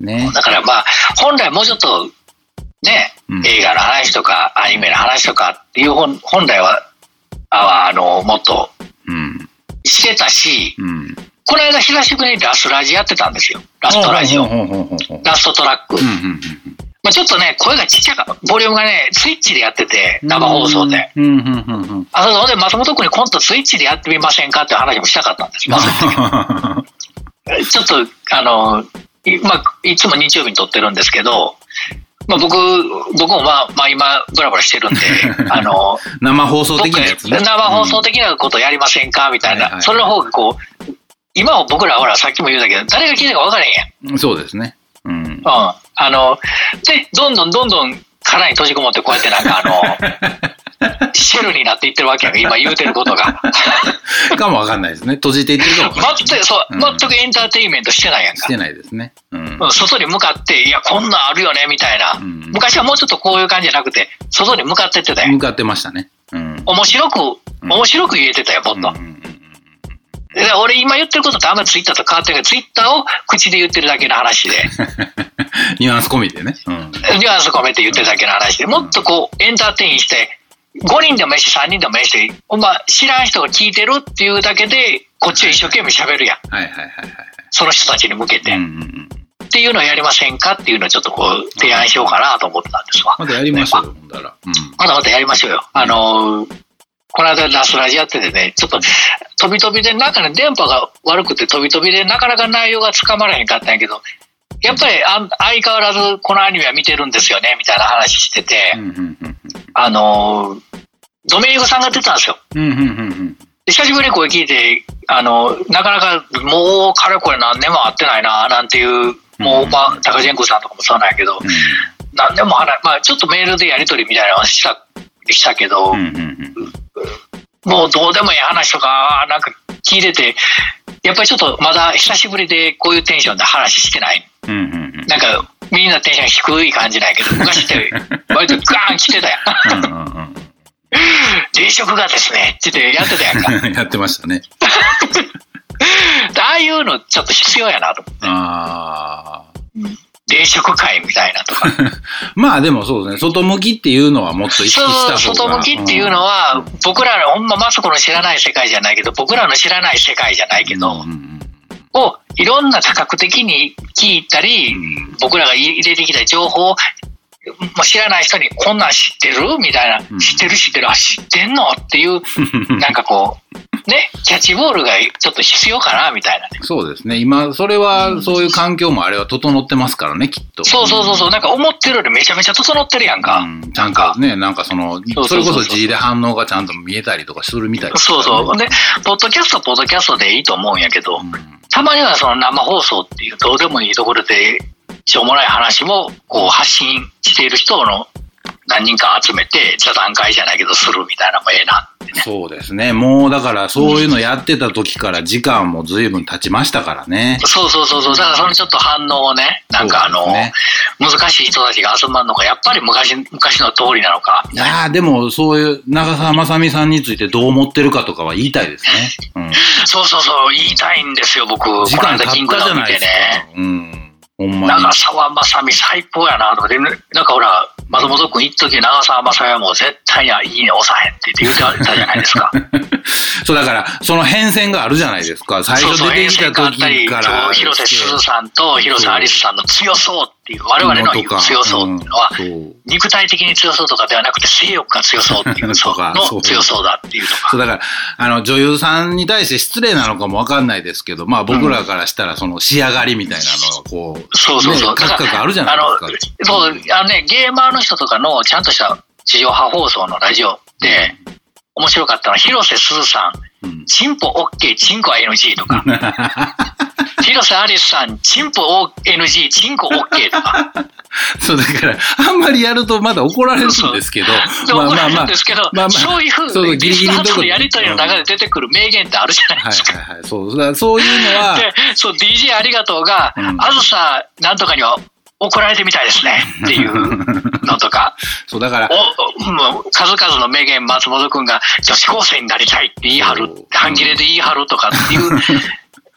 ね。だからまあ、本来もうちょっと、ね、うん映画の話とか、アニメの話とかっていう本本来は、ああの、もっとうん。してたし、うん。この間久しぶりにラスラジやってたんですよ。ラストラジオ。ラストトラック。うんうんうんまあ、ちょっとね、声がちっちゃか。ボリュームがね、スイッチでやってて、うん。生放送で。。うんうんうんうん。あ。で、松本君にコントスイッチでやってみませんかって話もしたかったんです。ちょっと、あの、いまあ、いつも日曜日に撮ってるんですけど、まあ、僕、僕もまあ、まあ、今、ブラブラしてるんで、あの、生放送僕的なやつね。生放送的なことやりませんかみたいな。はいはいそれの方がこう、今は僕らほら、さっきも言うたけど、誰が聞いたか分からへんやんそうですね。あの、で、どんどんどんどん殻に閉じこもって、こうやってなんかあの、シェルになっていってるわけやん今言うてることが。かもわかんないですね。閉じていってるかもわかんない。全く、そう、うん全くエンターテインメントしてないやんか。してないですね。うん。うん外に向かって、いや、こんなんあるよね、みたいな。うん昔はもうちょっとこういう感じじゃなくて、外に向かってってたよ。向かってましたね。うん。面白く、うん面白く言えてたよ、もっと。うん俺今言ってることってあんまりツイッターと変わってないけど、ツイッターを口で言ってるだけの話で、ニュアンス込みでね。うん。ニュアンス込めて言ってるだけの話で、もっとこう、エンターテインして、5人でもいいし、3人でもいいし、ほんま知らん人が聞いてるっていうだけで、こっちは一生懸命喋るやん。はいはいはいはいその人たちに向けて。はい。うんうんうん。っていうのをやりませんかっていうのをちょっとこう、提案しようかなと思ってたんですわ。まだやりましょうよ、ほんだら。うん。まだまだやりましょうよ。あのーこの間ラスラジやっててね、ちょっと飛び飛びで、なんかね、電波が悪くて飛び飛びでなかなか内容がつかまれへんかったんやけど、やっぱりあ相変わらずこのアニメは見てるんですよね、みたいな話してて、あのードメイクさんが出てたんですよ。久しぶりに声聞いて、あの、なかなかもうかれこれ何年も会ってないな、なんていう、もう、まあ、高ジェンコさんとかもそうなんやけど、何年も話、まあ、ちょっとメールでやり取りみたいなのをした、したけど、うんうんうんもうどうでもいい話とか、なんか聞いてて、やっぱりちょっとまだ久しぶりでこういうテンションで話してない。うんうんうんなんかみんなテンション低い感じなんやけど、昔って割とガーン来てたやん。うんうん冷食がですね、ってやってたやんか。うん。やってましたね。ああいうのちょっと必要やなと思って。ああ。冷食会みたいなとか。まあでもそうですね、外向きっていうのはもっと意識した方が。そう外向きっていうのは、うん僕らのほんまマスコの知らない世界じゃないけど、僕らの知らない世界じゃないけど、をいろんな多角的に聞いたり、うん。僕らが入れてきた情報を、まあ、知らない人にこんなん知ってる？みたいな、うん。知ってる知ってる、あ、知ってんの？っていう、う んなんかこう、ね、キャッチボールがちょっと必要かな、みたいなね。そうですね。今、それは、そういう環境もあれは整ってますからね、きっと。そうそうそうそう、なんか思ってるよりめちゃめちゃ整ってるやんか。うんちゃんとね、なんかその、それこそ字で反応がちゃんと見えたりとかするみたいねそうそう。で、ポッドキャスト、ポッドキャストでいいと思うんやけど、うんたまにはその生放送っていうどうでもいいところで、しょうもない話もこう発信している人の何人か集めて、座談会じゃないけどするみたいなのもええなってね。そうですね。もうだからそういうのやってた時から時間も随分経ちましたからね。そうそうそうそう。だからそのちょっと反応をね、なんかあの、ね難しい人たちが集まるのか、やっぱり昔、昔の通りなのか。いやーでもそういう長澤まさみさんについてどう思ってるかとかは言いたいですね。うん。そうそうそう、言いたいんですよ、僕。時間経ったじゃないですかね。。うん。ほんまに長。澤まさみ最高やなとかで、なんかほら、松本君一時長澤まさみはもう絶対にいいね押さへんって言ってたじゃないですか。そうだから、その変遷があるじゃないですか。最初出てきた時から。そう広瀬すずさんと広瀬アリスさんの強そうっていう、我々の強そうっていうのは、肉体的に強そうとかではなくて性欲が強そうっていう の強そうだっていうとか。そうだから、あの、女優さんに対して失礼なのかもわかんないですけど、まあ僕らからしたらその仕上がりみたいなのがこう、そうそうそう。ね、感覚あるじゃないですか。そう、あのね、ゲーマーの人とかのちゃんとした地上波放送のラジオで、面白かったのは、広瀬すずさん、うん。チンポ OK、チンコは NG とか、広瀬アリスさん、チンポ NG、チンコ OK とか。そう、だから、あんまりやるとまだ怒られるんですけど、で怒られるんですけど、まあまあそういうふそううに、ギリギリのとこのやりとりの中で出てくる名言ってあるじゃないはいですか。はいはい。そう、だからそういうのは、で、そう、DJ ありがとうが、うん。あずさなんとかには怒られてみたいですねっていうのとか、そう、だから、お数々の名言、松本君が女子高生になりたいって言い張る半切れで言い張るとかっていう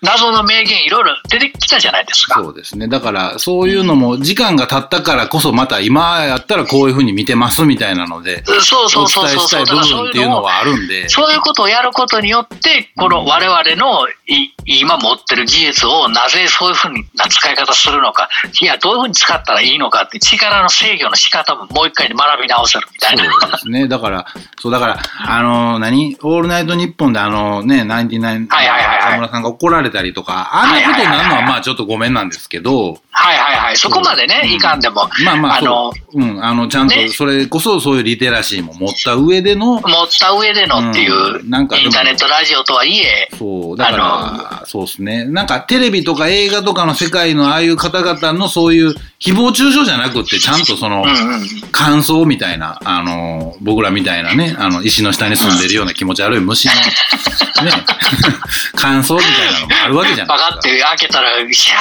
謎の名言いろいろ出てきたじゃないですか。そうですね。だから、そういうのも、時間が経ったからこそ、また今やったらこういうふうに見てますみたいなので、そうそおうそうそうそう。伝えしたい部分っていううのはあるんで、そういうことをやることによって、この我々のい今持ってる技術をなぜそういうふうな使い方するのか、いや、どういうふうに使ったらいいのかって力の制御の仕方ももう一回学び直せるみたいな。そうですね。だから、そう、だから、あの、何？オールナイトニッポンであのね、ナインティナイン、はいはいはいはい中村さんが怒られたりとか、あんなことになるのはまあちょっとごめんなんですけど、はいはいはい。そこまでね、うん。いかんでも、まあまあ、あのそう、うん、あの、ちゃんとね。それこそそういうリテラシーも持った上での、持った上でのっていう、うん。なんかインターネットラジオとはいえ、そう、だから、そうですね。なんかテレビとか映画とかの世界のああいう方々のそういう誹謗中傷じゃなくって、ちゃんとそのうんうん。感想みたいな、あの、僕らみたいなね、あの、石の下に住んでるような気持ち悪い虫の、ね、感想みたいなのもあるわけじゃないですか。バカって開けたら、シャ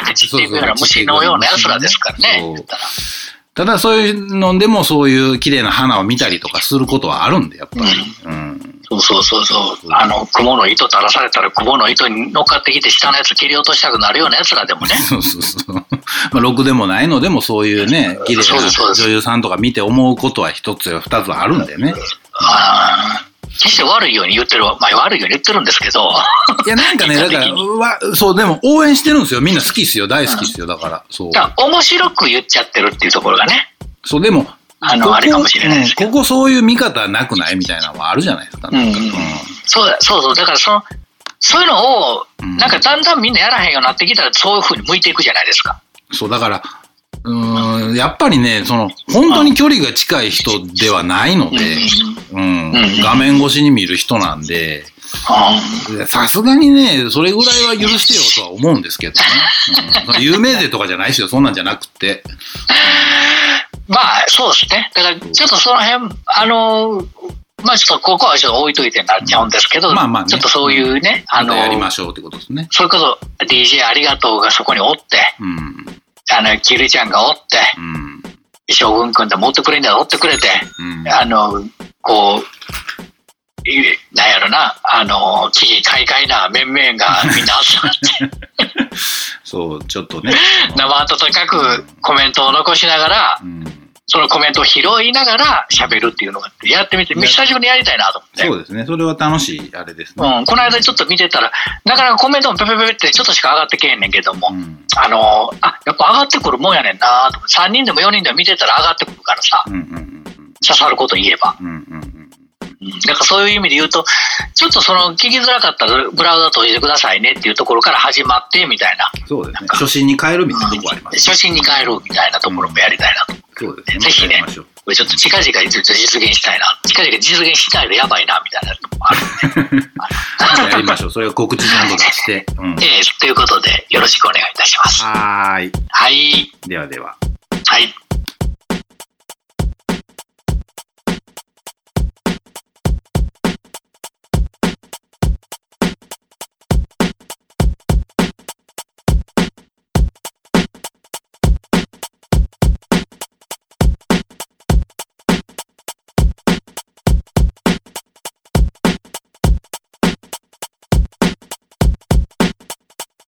ーって散っていくような虫のような奴らですからね。ただそういうのでもそういう綺麗な花を見たりとかすることはあるんで、やっぱり。うん。そうそうそうそう。あの、雲の糸垂らされたら雲の糸に乗っかってきて下のやつ切り落としたくなるような奴らでもね。そうそうそう。まあ、ろくでもないのでもそういうね、綺麗な女優さんとか見て思うことは一つや二つあるんでね。あー決して悪いように言ってる、まあ悪いように言ってるんですけど、いや、なんかね、だから、わそう、でも応援してるんですよ。みんな好きっすよ。大好きっすよ。だから、そう。面白く言っちゃってるっていうところがね。そう、でも、あのあれかもしれないですけどうんここそういう見方なくないみたいなのはあるじゃないですか。なんかうんうんそうだそうそう。だからその、そういうのを、うんなんかだんだんみんなやらへんようになってきたら、そういうふうに向いていくじゃないですか。そう、だから、うーん、やっぱりね、その、本当に距離が近い人ではないので、うんうん画面越しに見る人なんで、うんさすがにね、それぐらいは許してよとは思うんですけどね。うん有名税とかじゃないですよ、そんなんじゃなくて。まあ、そうですね。だから、ちょっとその辺、あの、まあちょっとここはちょっと置いといてになっちゃうんですけど、まあまあねちょっとそういうね、あのまた、やりましょうってことですね。それこそ DJ ありがとうがそこにおって、うん。あの、キルちゃんがおって、うん。将軍くんで持ってくれんだらおってくれて、うん。あの、こう、いなんやろな、あの、危機快快な面々がみんな集まって、そう、ちょっとね。生温かくコメントを残しながら、うん。そのコメントを拾いながら喋るっていうのがやってみて、久しぶりにやりたいなと思って。そうですね。それは楽しい、あれですね。うん、この間ちょっと見てたら、なかなかコメントもペペペペってちょっとしか上がってけへんねんけども、うん。あのあ、やっぱ上がってくるもんやねんなと思って3人でも4人でも見てたら上がってくるからさ、うん。うん。刺さること言えば。うん。うん。うん。うんだからそういう意味で言うと、ちょっとその聞きづらかったらブラウザ閉じてくださいねっていうところから始まってみたいな、そうですね。初心に変えるみたいなとこあります。初心に帰るみたいなところもやりたいなと。そうですね。ぜひねこれちょっと近々実現したいな。近々実現しないとやばいなみたいなとこもあるんで。やりましょう。それを告知ちゃんと出して。うん。えーということでよろしくお願いいたします。はーい。はい。ではでは。はい。